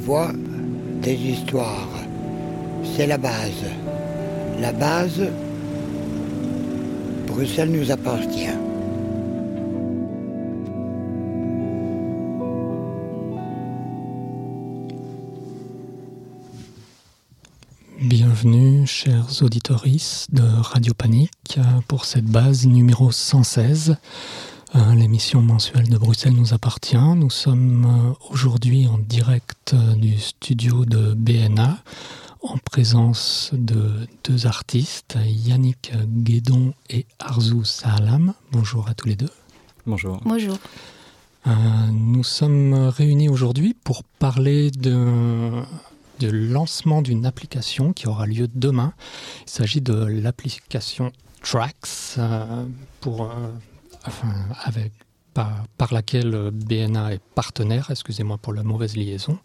voix, des histoires. C'est la base. La base, Bruxelles nous appartient. Bienvenue, chers auditeurs de Radio Panique, pour cette base numéro 116. Euh, l'émission mensuelle de Bruxelles nous appartient. Nous sommes euh, aujourd'hui en direct euh, du studio de BNA, en présence de deux artistes, Yannick Guédon et Arzou Salam. Bonjour à tous les deux. Bonjour. Bonjour. nous sommes réunis aujourd'hui pour parler de de lancement d'une application qui aura lieu demain. Il s'agit de l'application Tracks, euh, pour, euh, avec, par, laquelle BNA est partenaire, excusez-moi pour la mauvaise liaison.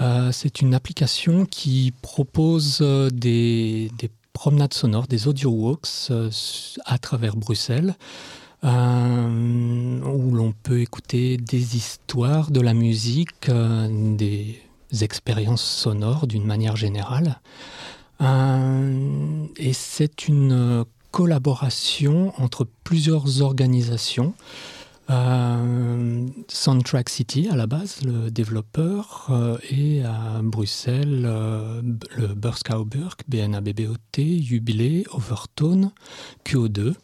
Euh, c'est une application qui propose des, des, promenades sonores, des audio walks à travers Bruxelles. où l'on peut écouter des histoires, de la musique, des, expériences sonores d'une manière générale. Euh, et c'est une collaboration entre plusieurs organisations. Euh, Soundtrack City à la base, le développeur, euh, et à Bruxelles, le Burskauburg, BNABBOT, Jubilé, Overtone, QO2.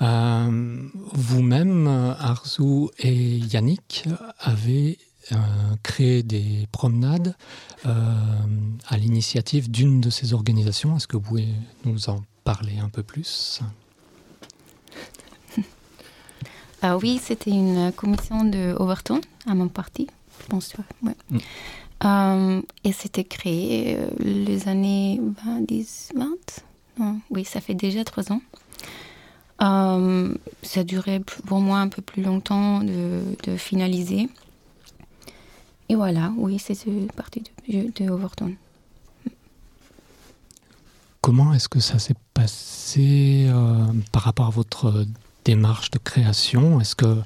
Vous-même, Arzu et Yannick, avez euh, créer des promenades euh, à l'initiative d'une de ces organisations. Est-ce que vous pouvez nous en parler un peu plus ah Oui, c'était une commission de Overton à mon parti, je pense. Ouais. Mm. Euh, et c'était créé les années 20, 10, 20 Oui, ça fait déjà trois ans. ça a duré pour moi un peu plus longtemps de, de finaliser. Et voilà, oui, c'est partie de, de Overton. Comment est-ce que ça s'est passé euh, par rapport à votre démarche de création? Est-ce que,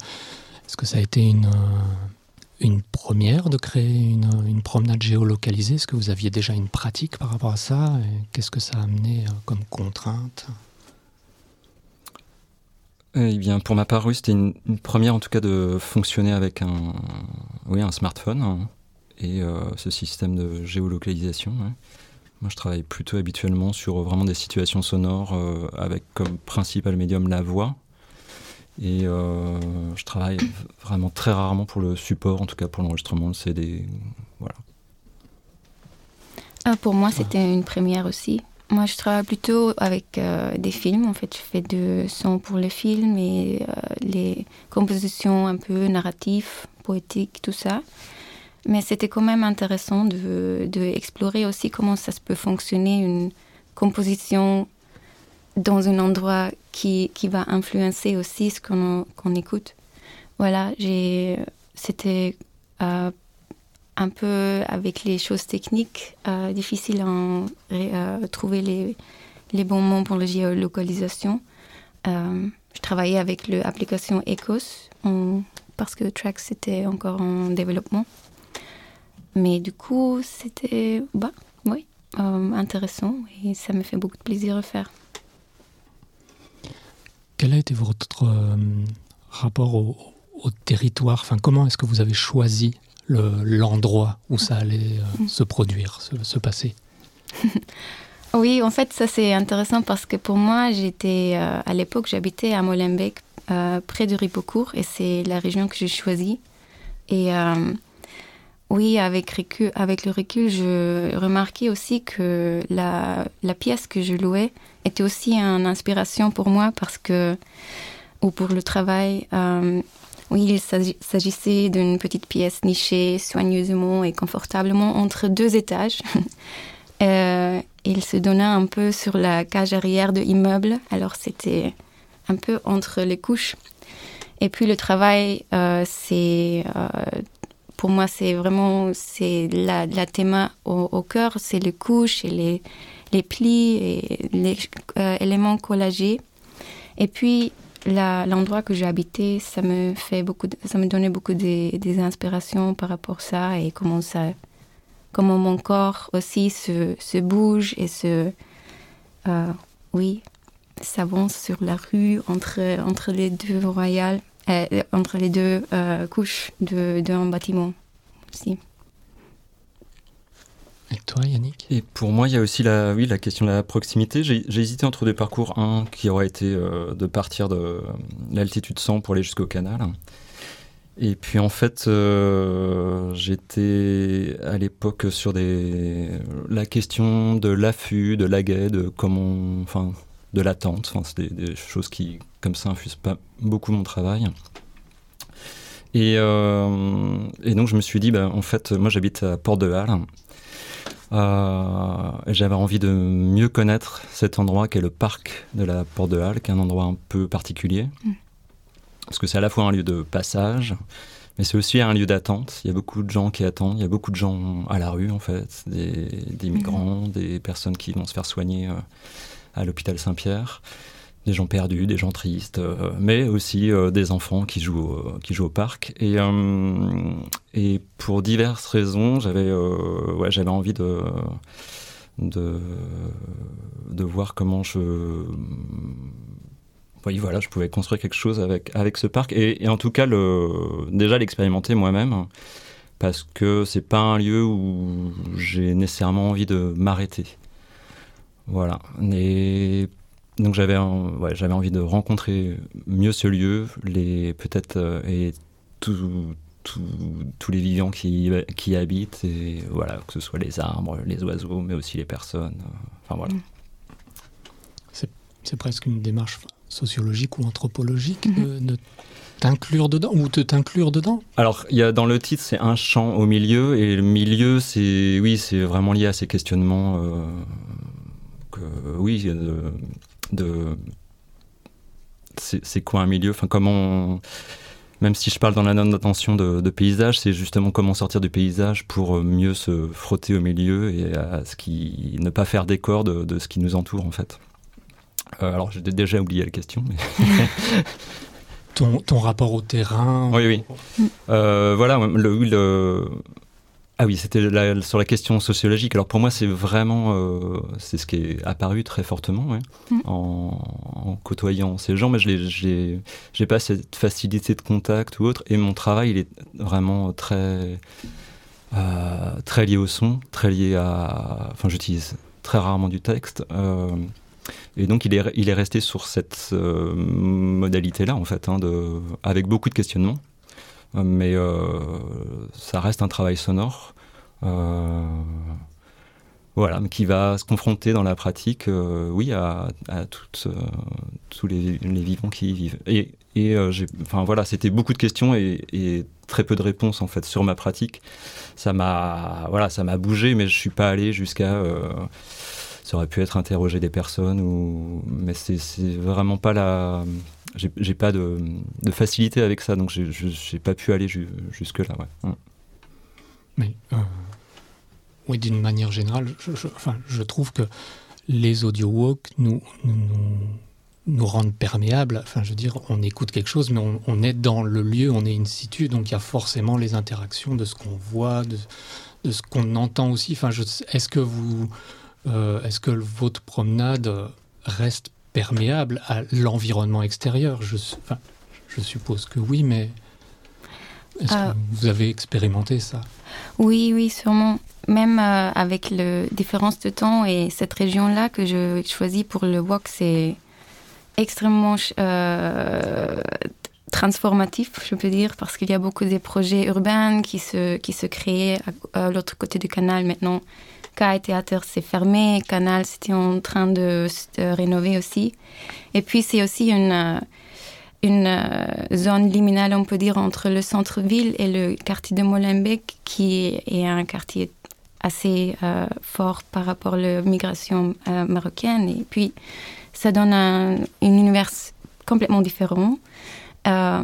est que ça a été une, euh, une première de créer une, une promenade géolocalisée? Est-ce que vous aviez déjà une pratique par rapport à ça? Qu'est-ce que ça a amené euh, comme contrainte? Eh bien, pour ma part, c'était une, première en tout cas de fonctionner avec un, oui, un smartphone hein, et euh, ce système de géolocalisation. Moi, je travaille plutôt habituellement sur vraiment des situations sonores euh, avec comme principal médium la voix. Et euh, je travaille vraiment très rarement pour le support, en tout cas pour l'enregistrement de CD. Voilà. Ah, pour moi, c'était une première aussi. Moi, je travaille plutôt avec euh, des films. En fait, je fais de son pour les films et euh, les compositions un peu narratives, poétiques, tout ça. Mais c'était quand même intéressant de, de, aussi comment ça peut fonctionner une composition dans un endroit qui, qui va influencer aussi ce qu'on écoute. Voilà, c'était euh, un peu avec les choses techniques, euh, difficile à euh, trouver les, les, bons mots pour la géolocalisation. Je travaillais avec l'application Ecos parce que Trax était encore en développement. Mais du coup, c'était bah, oui, intéressant et ça me fait beaucoup de plaisir à faire. Quel a été votre rapport au, au territoire? Enfin, Comment est-ce que vous avez choisi l'endroit où ça allait euh, mm. se produire, se, passer? oui, en fait, ça c'est intéressant parce que pour moi, j'étais euh, à l'époque, j'habitais à Molenbeek, euh, près de Ripocourt, et c'est la région que j'ai choisie. Et oui, avec, le recul, je remarquais aussi que la, pièce que je louais était aussi une inspiration pour moi parce que, ou pour le travail, oui, il s'agissait d'une petite pièce nichée soigneusement et confortablement entre deux étages. euh, il se donnait un peu sur la cage arrière de l'immeuble, alors c'était un peu entre les couches. Et puis le travail, euh, c'est euh, pour moi c'est vraiment c'est la, la théma au, cœur, c'est les couches et les, les plis et les euh, éléments collagés. Et puis l'endroit que j'ai habité, ça me fait beaucoup, ça me donnait beaucoup des, inspirations par rapport à ça et comment ça comment mon corps aussi se, se bouge et se, euh, oui, s'avance sur la rue entre, entre les deux royales, entre les deux euh, couches d'un bâtiment aussi. Et toi, Yannick? Et pour moi, il y a aussi la, oui, la question de la proximité. J'ai hésité entre deux parcours. Un qui aurait été euh, de partir de l'altitude 100 pour aller jusqu'au canal. Et puis en fait, euh, j'étais à l'époque sur des la question de l'affût, de l'aguet, de comment, enfin, de l'attente. Enfin, c'est des, choses qui, comme ça, infusent pas beaucoup mon travail. Et, euh, et donc je me suis dit, bah, en fait, moi j'habite à Port de Halle. Euh, J'avais envie de mieux connaître cet endroit qu'est le parc de la Porte de Halle, qui est un endroit un peu particulier. Mm. Parce que c'est à la fois un lieu de passage, mais c'est aussi un lieu d'attente. Il y a beaucoup de gens qui attendent, il y a beaucoup de gens à la rue en fait, des, des migrants, mm. des personnes qui vont se faire soigner euh, à l'hôpital Saint-Pierre des gens perdus, des gens tristes, euh, mais aussi euh, des enfants qui jouent, qui jouent au parc. Et, euh, et pour diverses raisons, j'avais envie de, de, de voir comment je oui, voilà, je pouvais construire quelque chose avec, avec ce parc et, et en tout cas le, déjà l'expérimenter moi-même parce que c'est pas un lieu où j'ai nécessairement envie de m'arrêter. Voilà. Et donc j'avais ouais, j'avais envie de rencontrer mieux ce lieu, les peut-être euh, et tous les vivants qui, qui habitent et voilà que ce soit les arbres, les oiseaux, mais aussi les personnes. Euh, enfin voilà. Mm. C'est presque une démarche sociologique ou anthropologique mm-hmm. de, t'inclure dedans ou de t'inclure dedans? Alors, il y a dans le titre, c'est un champ au milieu et le milieu, c'est oui, c'est vraiment lié à ces questionnements euh, que oui, de c'est quoi un milieu? Enfin comment même si je parle dans la note d'intention de, paysage c'est justement comment sortir du paysage pour euh, mieux se frotter au milieu et à ce qui ne pas faire décor de, de ce qui nous entoure en fait. Euh, alors j'ai déjà oublié la question mais ton, ton, rapport au terrain? Oui oui. Euh, voilà le, le ah oui, c'était sur la question sociologique. Alors pour moi, c'est vraiment, euh, c'est ce qui est apparu très fortement mm. en, côtoyant ces gens. Mais je n'ai pas cette facilité de contact ou autre. Et mon travail, il est vraiment très, euh, très lié au son, très lié à. Enfin, j'utilise très rarement du texte. Euh, et donc, il est, il est resté sur cette modalité-là, en fait, hein, de, avec beaucoup de questionnements mais euh, ça reste un travail sonore. Euh, voilà, qui va se confronter dans la pratique, euh, oui, à, tous les, vivants qui y vivent. Et, et enfin voilà, c'était beaucoup de questions et, très peu de réponses en fait sur ma pratique. Ça m'a, voilà, ça m'a bougé, mais je suis pas allé jusqu'à. ça aurait pu être interroger des personnes ou, mais c'est vraiment pas la j'ai pas de, facilité avec ça, donc j'ai pas pu aller jusque-là. Ouais. Mm. Mais, euh, oui, d'une manière générale, je, enfin, je trouve que les audio walks nous, nous, rendent perméables. Enfin, je veux dire, on écoute quelque chose, mais on, est dans le lieu, on est in situ, donc il y a forcément les interactions de ce qu'on voit, de, ce qu'on entend aussi. Enfin, est-ce que euh, est-ce que votre promenade reste perméable à l'environnement extérieur je, je suppose que oui, mais est-ce que euh, vous avez expérimenté ça? Oui, oui, sûrement. Même euh, avec la différence de temps et cette région-là que je choisis pour le walk, c'est extrêmement euh, transformatif, je peux dire, parce qu'il y a beaucoup de projets urbains qui se, qui se créent à l'autre côté du canal maintenant Sky Theater s'est fermé, Canal c'était en train de se rénover aussi. Et puis c'est aussi une, euh, euh, zone liminale, on peut dire, entre le centre-ville et le quartier de Molenbeek, qui est un quartier assez euh, fort par rapport à la migration marocaine. Et puis ça donne un, univers complètement différent. Euh,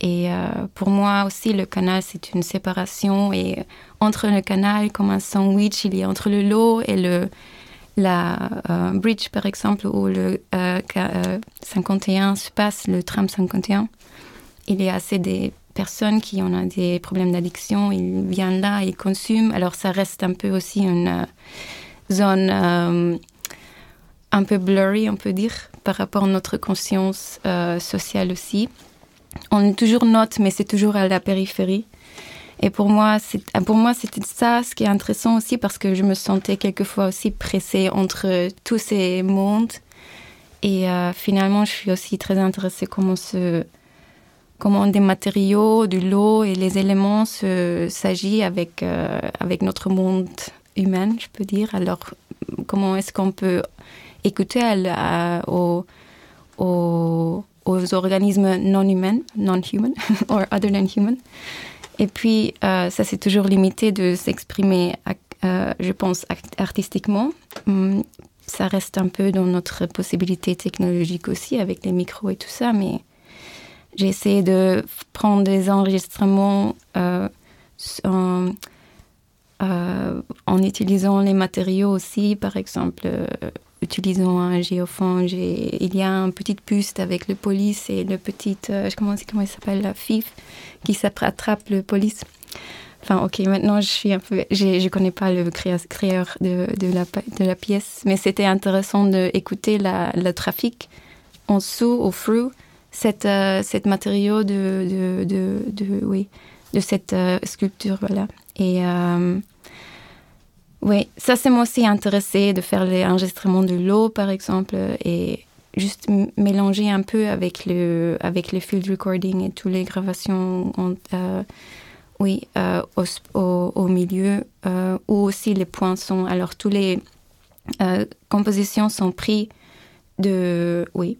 et euh, pour moi aussi, le canal, c'est une séparation. Et entre le canal, comme un sandwich, il y a entre le lot et le, la euh, bridge, par exemple, où le 51 se passe, le tram 51. Il y a assez des personnes qui ont des problèmes d'addiction, ils viennent là, ils consument. Alors ça reste un peu aussi une zone un peu blurry, on peut dire, par rapport à notre conscience sociale aussi. On est toujours note, mais c'est toujours à la périphérie. Et pour moi, c'est pour moi c'était ça ce qui est intéressant aussi parce que je me sentais quelquefois aussi pressée entre tous ces mondes. Et finalement, je suis aussi très intéressée comment se comment des matériaux, du lot et les éléments s'agissent avec, euh, avec notre monde humain, je peux dire. Alors, comment est-ce qu'on peut écouter aux, aux, organismes non humains, non-human, or other than human. Et puis, euh, ça, c'est toujours limité de s'exprimer, euh, je pense, artistiquement. Hum, ça reste un peu dans notre possibilité technologique aussi, avec les micros et tout ça, mais j'ai essayé de prendre des enregistrements euh, en, utilisant les matériaux aussi, par exemple, utilisant un géophone. Il y a une petite buste avec le police et le petit, comment, comment il s'appelle, la FIF, qui s'attrape le police. Enfin, ok, maintenant je suis un peu, je connais pas le créateur de, de, la, de la pièce, mais c'était intéressant d'écouter le trafic en dessous, au fruit, cette, euh, cette matériau de, de, de, oui, de cette euh, sculpture. Voilà. Et euh, oui, ça, c'est moi aussi intéressé de faire les enregistrements de l'eau, par exemple, et juste mélanger un peu avec le, avec le field recording et toutes les gravations. oui, au, au, milieu, ou aussi les poinçons. Alors, toutes les compositions sont prises de, oui,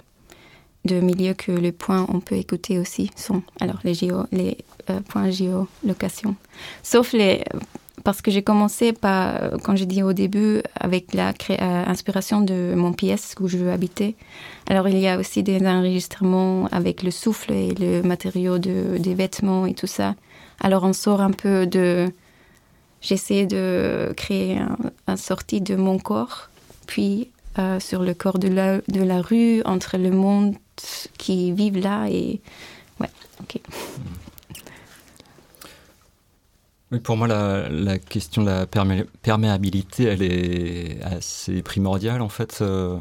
de milieux que les points on peut écouter aussi sont alors les géo, les euh, points géolocation. Sauf les parce que j'ai commencé par quand j'ai dit au début avec la euh, de mon pièce où je habiter. Alors il y a aussi des enregistrements avec le souffle et le matériau de, des vêtements et tout ça. Alors on sort un peu de j'essaie de créer un, sortie de mon corps puis euh, sur le corps de la, de la rue, entre le monde qui vivent là et ouais, ok. Pour moi, la, question de la perméabilité, elle est assez primordiale en fait. Euh,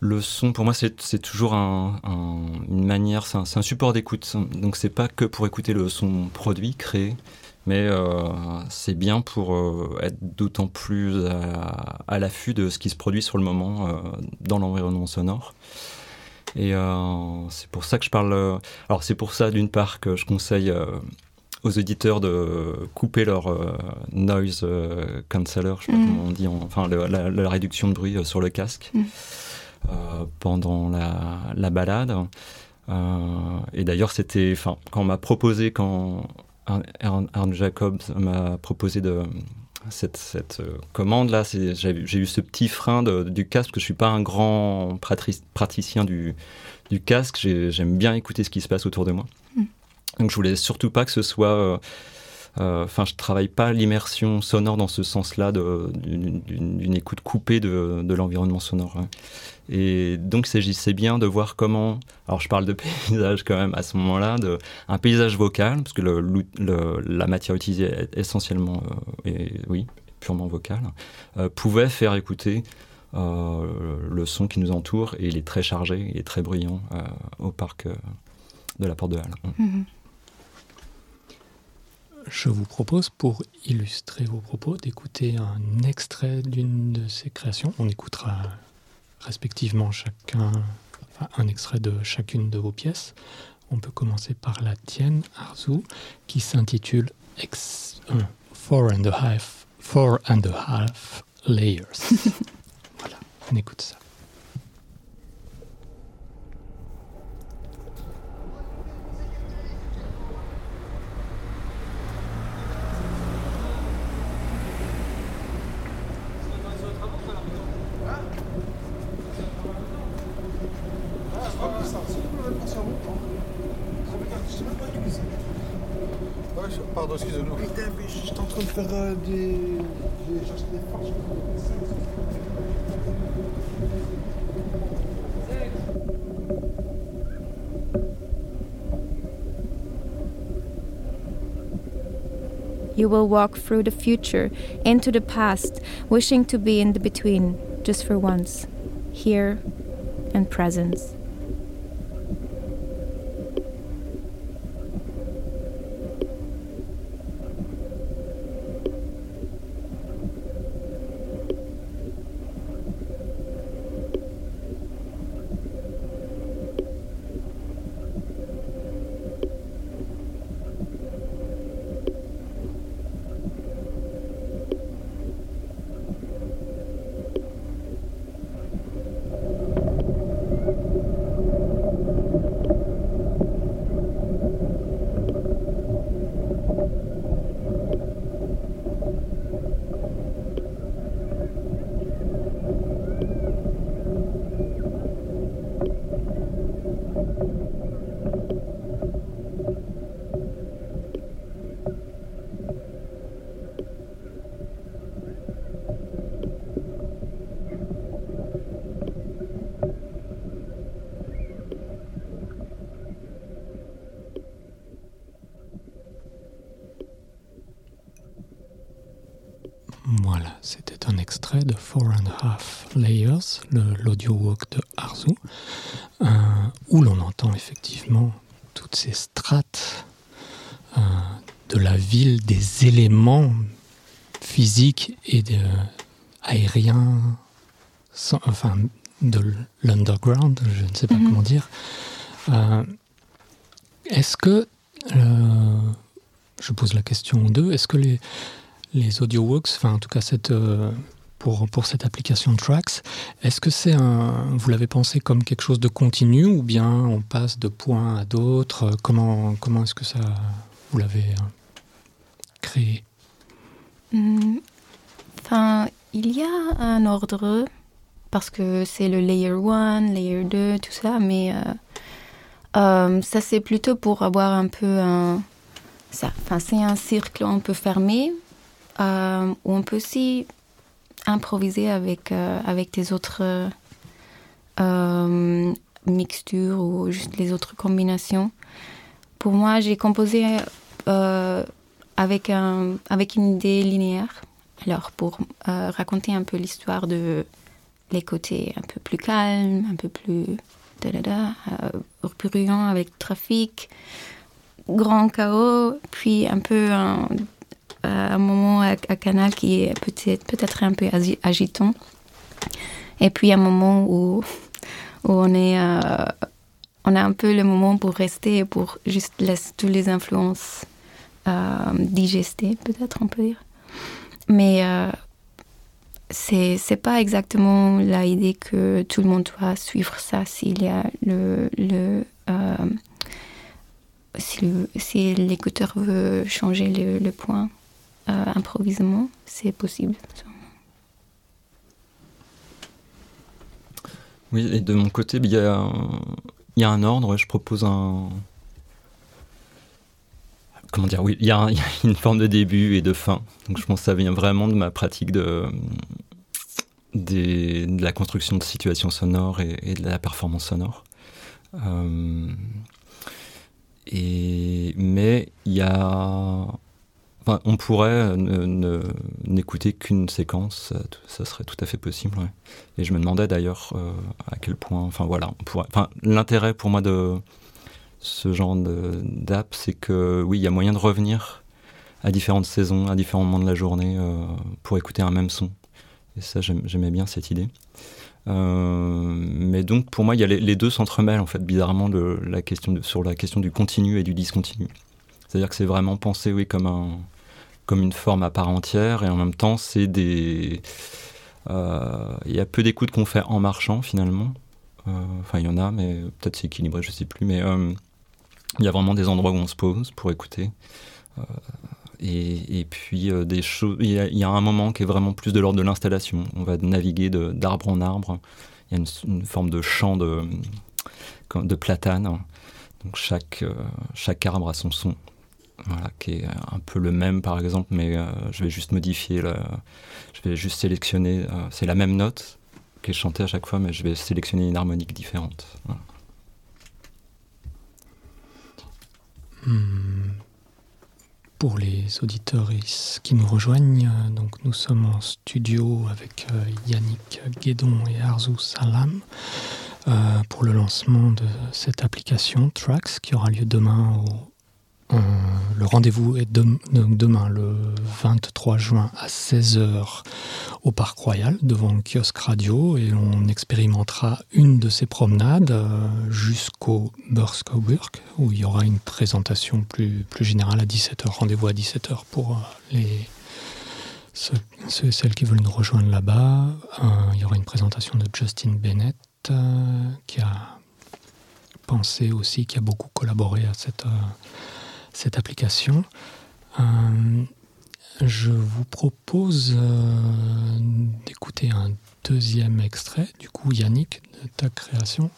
le son, pour moi, c'est toujours un, une manière, c'est un, support d'écoute. Donc, c'est pas que pour écouter le son produit, créé, mais euh, c'est bien pour euh, être d'autant plus à, l'affût de ce qui se produit sur le moment dans l'environnement sonore. Et c'est pour ça que je parle. Alors c'est pour ça d'une part que je conseille aux auditeurs de couper leur noise canceller, je sais pas mm. comment on dit, enfin le, la, la, réduction de bruit sur le casque mm. pendant la, la balade. et d'ailleurs c'était, enfin quand on m'a proposé quand Arne Jacobs m'a proposé de cette, cette euh, commande-là, j'ai eu ce petit frein de, du casque, parce que je suis pas un grand praticien du, du casque, j'aime bien écouter ce qui se passe autour de moi. Donc je voulais surtout pas que ce soit... Euh, euh, enfin, je travaille pas l'immersion sonore dans ce sens-là, d'une écoute coupée de, l'environnement sonore. Hein. Et donc, s'agissait bien de voir comment. Alors, je parle de paysage quand même à ce moment-là, un paysage vocal, parce que la matière utilisée est essentiellement, euh, et, oui, purement vocale, euh, pouvait faire écouter euh, le son qui nous entoure, et il est très chargé, il est très bruyant euh, au parc de la Porte de Halle. Mm -hmm je vous propose, pour illustrer vos propos, d'écouter un extrait d'une de ces créations. On écoutera respectivement chacun, enfin, un extrait de chacune de vos pièces. On peut commencer par la tienne, Arzu, qui s'intitule euh, Four and a half, Four and a half Layers. voilà, on écoute ça. Putain, mais en train de faire euh, des. Des forces. You will walk through the future, into the past, wishing to be in the between, just for once, here and presence. De Four and a Half Layers, l'audio walk de Arzu, euh, où l'on entend effectivement toutes ces strates euh, de la ville, des éléments physiques et de, aériens, sans, enfin de l'underground, je ne sais pas Mhm. comment dire. Euh, est-ce que, je pose la question aux deux, est-ce que les, les audio walks, enfin en tout cas cette, pour, pour cette application Tracks, est-ce que c'est un, vous l'avez pensé comme quelque chose de continu ou bien on passe de points à d'autres? Comment, comment est-ce que ça, vous l'avez euh, créé? Hmm, Enfin, il y a un ordre parce que c'est le layer 1, layer 2, tout ça, mais euh, euh, ça c'est plutôt pour avoir un peu un. Enfin, c'est un cercle un peu fermé euh, où on peut aussi improviser avec, euh, avec des autres euh, euh, mixtures ou juste les autres combinaisons. Pour moi, j'ai composé euh, avec, un, avec une idée linéaire. Alors, pour raconter un peu l'histoire de les côtés un peu plus calmes, un peu plus da, bruyants avec trafic, grand chaos, puis un peu un moment à, Canal qui est peut-être peut-être un peu agi- agitant. Et puis un moment où, où on est euh, on a un peu le moment pour rester et pour juste laisser toutes les influences euh, digester, peut-être on peut dire. Mais euh, c'est pas exactement la idée que tout le monde doit suivre ça s'il y a le le euh, si l'écouteur veut changer le point euh, improvisement, c'est possible. Oui, et de mon côté, il y a, un- ordre. Je propose un. Comment dire Oui, il y, a une forme de début et de fin. Donc je pense que ça vient vraiment de ma pratique de, la construction de situations sonores et, et de la performance sonore. Euh, et, mais il y a. On pourrait ne- n'écouter qu'une séquence, ça, serait tout à fait possible. Et je me demandais d'ailleurs euh, à quel point, enfin voilà, l'intérêt pour moi de ce genre d'app, c'est que oui, il y a moyen de revenir à différentes saisons, à différents moments de la journée euh, pour écouter un même son. Et ça, j'aimais bien cette idée. Euh, mais donc pour moi, il y a les, deux s'entremêlent en fait bizarrement sur la question du continu et du discontinu. C'est-à-dire que c'est vraiment pensé oui comme un comme une forme à part entière et en même temps c'est des euh, il y a peu d'écoutes qu'on fait en marchant finalement. Euh, Enfin, il y en a, mais peut-être c'est équilibré, je sais plus. Mais euh, il y a vraiment des endroits où on se pose pour écouter. Et, et puis des choses. Il y, a, un moment qui est vraiment plus de l'ordre de l'installation. On va naviguer d'arbre en arbre. Il y a une, forme de champ de, de platane. Donc chaque, chaque arbre a son son. Qui est un peu le même par exemple, mais euh, je vais juste modifier, je vais juste sélectionner, euh, c'est la même note qui est chantée à chaque fois, mais je vais sélectionner une harmonique différente. Hmm. pour les auditeurs qui nous rejoignent. Donc, nous sommes en studio avec euh, Yannick Guédon et Arzu Salam euh, pour le lancement de cette application Tracks qui aura lieu demain au euh, le rendez-vous est demain, le 23 juin à 16h au Parc Royal, devant le kiosque radio, et on expérimentera une de ces promenades euh, jusqu'au Burskoburg, où il y aura une présentation plus, plus générale à 17h. Rendez-vous à 17h pour euh, ceux, et celles qui veulent nous rejoindre là-bas. il y aura une présentation de Justin Bennett, qui a pensé aussi, qui a beaucoup collaboré à cette cette application. Euh, je vous propose euh, d'écouter un deuxième extrait, du coup Yannick, de ta création,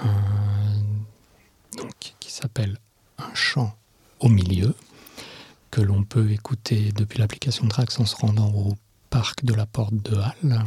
euh, qui s'appelle Un chant au milieu, que l'on peut écouter depuis l'application Trax en se rendant au parc de la Porte de Halle.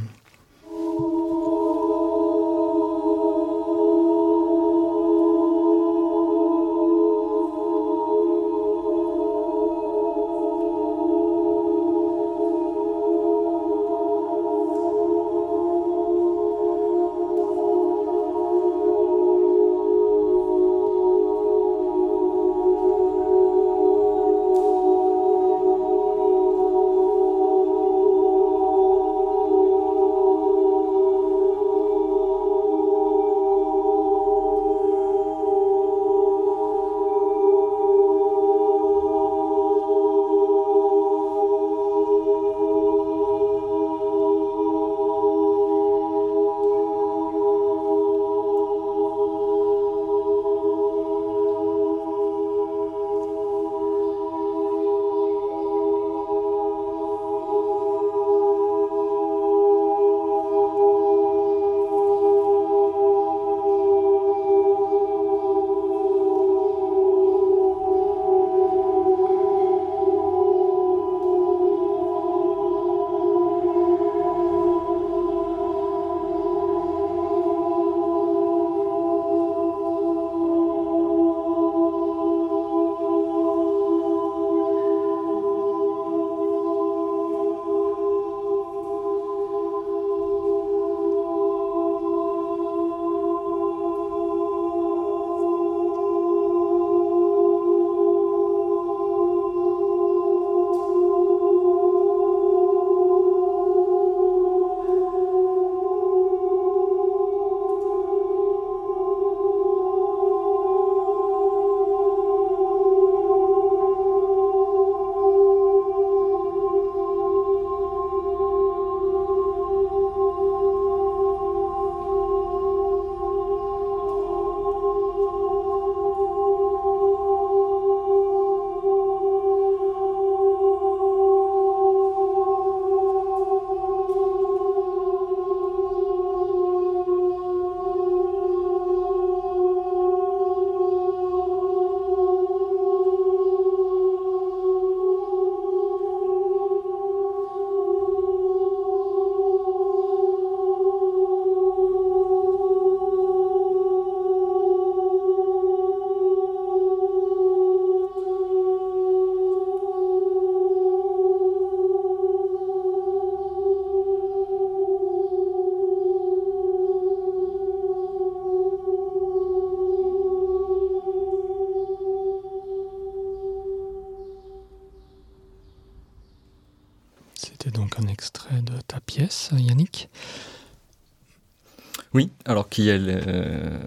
Alors qui est euh,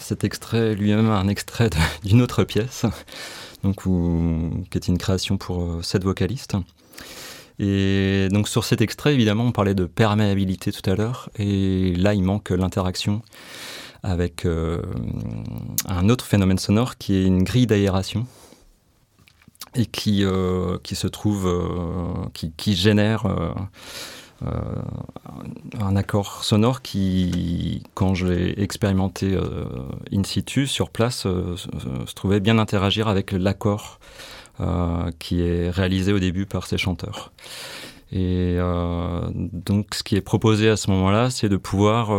cet extrait lui-même un extrait d'une autre pièce, donc qui est une création pour euh, sept vocalistes. Et donc sur cet extrait, évidemment, on parlait de perméabilité tout à l'heure, et là il manque l'interaction avec euh, un autre phénomène sonore qui est une grille d'aération et qui, se trouve, qui, génère euh, un accord sonore qui, quand je l'ai expérimenté euh, in situ, sur place, euh, se trouvait bien interagir avec l'accord qui est réalisé au début par ces chanteurs. Et donc, ce qui est proposé à ce moment-là, c'est de pouvoir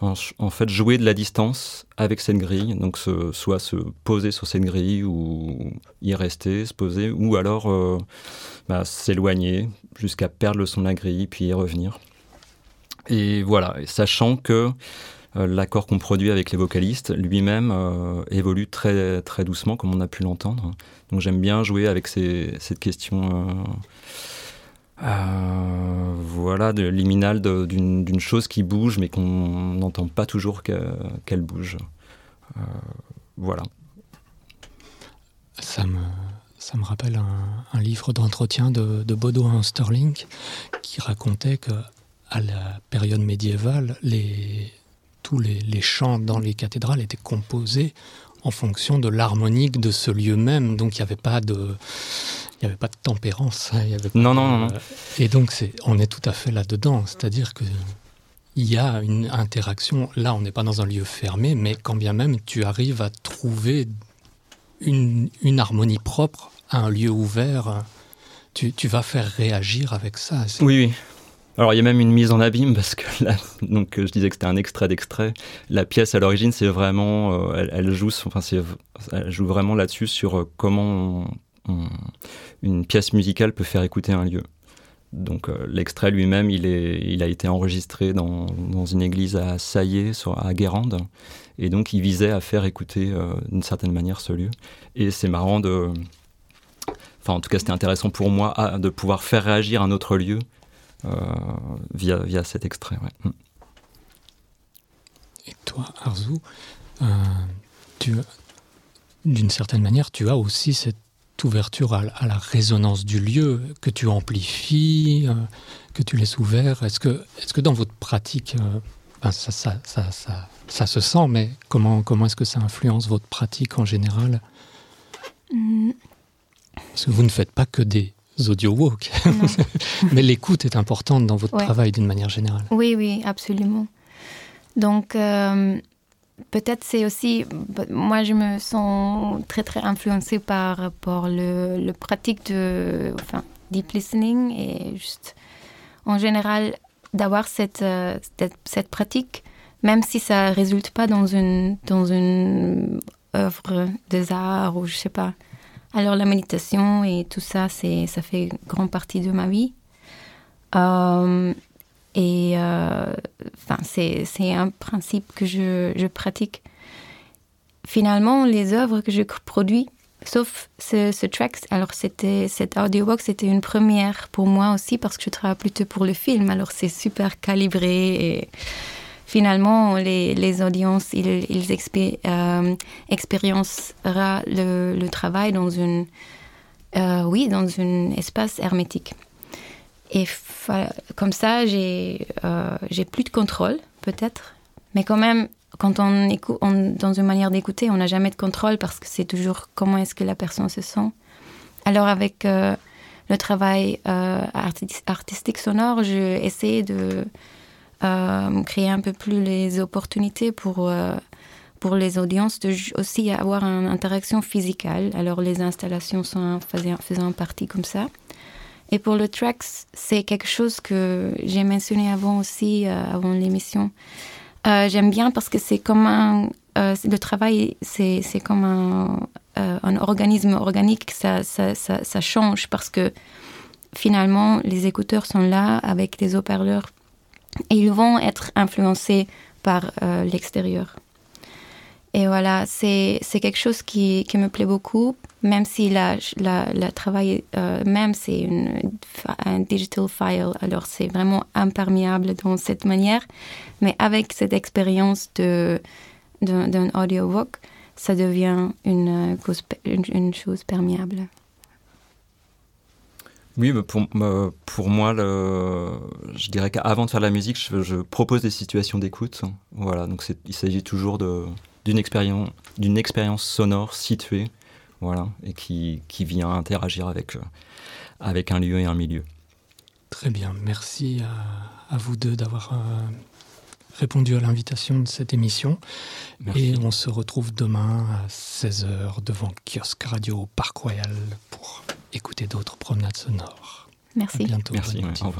en, fait jouer de la distance avec cette grille, donc soit se poser sur cette grille ou y rester, se poser, ou alors euh, bah, s'éloigner jusqu'à perdre le son de la grille, puis y revenir. Et voilà, sachant que euh, l'accord qu'on produit avec les vocalistes lui-même euh, évolue très, très doucement, comme on a pu l'entendre. Donc j'aime bien jouer avec cette question euh, voilà, de liminal d'une chose qui bouge mais qu'on n'entend pas toujours qu'elle bouge. Euh, voilà. Ça me, ça me rappelle un, livre d'entretien de, de Baudouin Sterling qui racontait que à la période médiévale, les, tous les, les chants dans les cathédrales étaient composés en fonction de l'harmonique de ce lieu même. Donc il n'y avait pas de, il n'y avait pas de tempérance. Hein, non, non, non, Et donc, c'est, on est tout à fait là-dedans. C'est-à-dire que il y a une interaction. Là, on n'est pas dans un lieu fermé, mais quand bien même tu arrives à trouver une, une harmonie propre à un lieu ouvert, tu, tu, vas faire réagir avec ça. Oui, oui. Alors il y a même une mise en abîme parce que là, donc je disais que c'était un extrait d'extrait. La pièce à l'origine, c'est vraiment, euh, elle, joue, enfin elle joue vraiment là-dessus sur euh, une pièce musicale peut faire écouter un lieu. Donc euh, l'extrait lui-même, il, a été enregistré dans, une église à Saillé, à Guérande, et donc il visait à faire écouter euh, d'une certaine manière ce lieu. Et c'est marrant de... Enfin en tout cas c'était intéressant pour moi de pouvoir faire réagir un autre lieu euh, via, via cet extrait. Mm. Et toi, Arzu, tu, d'une certaine manière, tu as aussi cette ouverture à, la résonance du lieu, que tu amplifies, euh, que tu laisses ouvert Est-ce que, est que dans votre pratique, euh, ben, ça, ça, ça, ça, se sent, mais comment, comment est-ce que ça influence votre pratique en général? Mm. Parce que vous ne faites pas que des audio walk, mais l'écoute est importante dans votre travail d'une manière générale. Oui, oui, absolument. Donc, euh, peut-être c'est aussi, moi je me sens très très influencée par rapport le, pratique de, enfin, deep listening et juste en général d'avoir cette, euh, cette, pratique, même si ça résulte pas dans une, dans une œuvre des arts ou je sais pas. Alors la méditation et tout ça, c'est, ça fait grande partie de ma vie. Euh, et euh, c'est un principe que je, pratique. Finalement, les œuvres que je produis, sauf ce, ce track, alors c'était cette audiobook, c'était une première pour moi aussi parce que je travaille plutôt pour le film. Alors c'est super calibré et finalement les, audiences ils, ils expé, euh, le, travail dans une euh, oui dans un espace hermétique. Et comme ça, j'ai euh, j'ai plus de contrôle, peut-être. Mais quand même, quand on écoute, dans une manière d'écouter, on n'a jamais de contrôle parce que c'est toujours comment est-ce que la personne se sent. Alors avec euh, le travail euh, artistique sonore, j'ai essayé de créer un peu plus les opportunités pour les audiences de aussi avoir une interaction physique. Alors les installations sont faisant partie comme ça. Et pour le tracks, c'est quelque chose que j'ai mentionné avant aussi, euh, avant l'émission. Euh, J'aime bien parce que c'est comme un... Euh, le travail, c'est comme un, un, organisme organique, ça, ça, ça, ça, change parce que finalement, les écouteurs sont là avec des haut-parleurs et ils vont être influencés par l'extérieur. Et voilà, c'est quelque chose qui, qui, me plaît beaucoup, même si la, la, travail euh, même c'est un digital file, alors c'est vraiment imperméable dans cette manière. Mais avec cette expérience d'un de, audiobook, ça devient une, une, une, chose perméable. Oui, pour, pour moi, le, je dirais qu'avant de faire la musique, je propose des situations d'écoute. Voilà, donc il s'agit toujours de d'une expérience, d'une expérience sonore située, voilà, et qui, qui vient interagir avec, euh, avec un lieu et un milieu. Très bien, merci à, à vous deux d'avoir euh, répondu à l'invitation de cette émission. Merci. Et on se retrouve demain à 16h devant Kiosque Radio Parc Royal pour écouter d'autres promenades sonores. Merci. À bientôt. Merci. Ouais,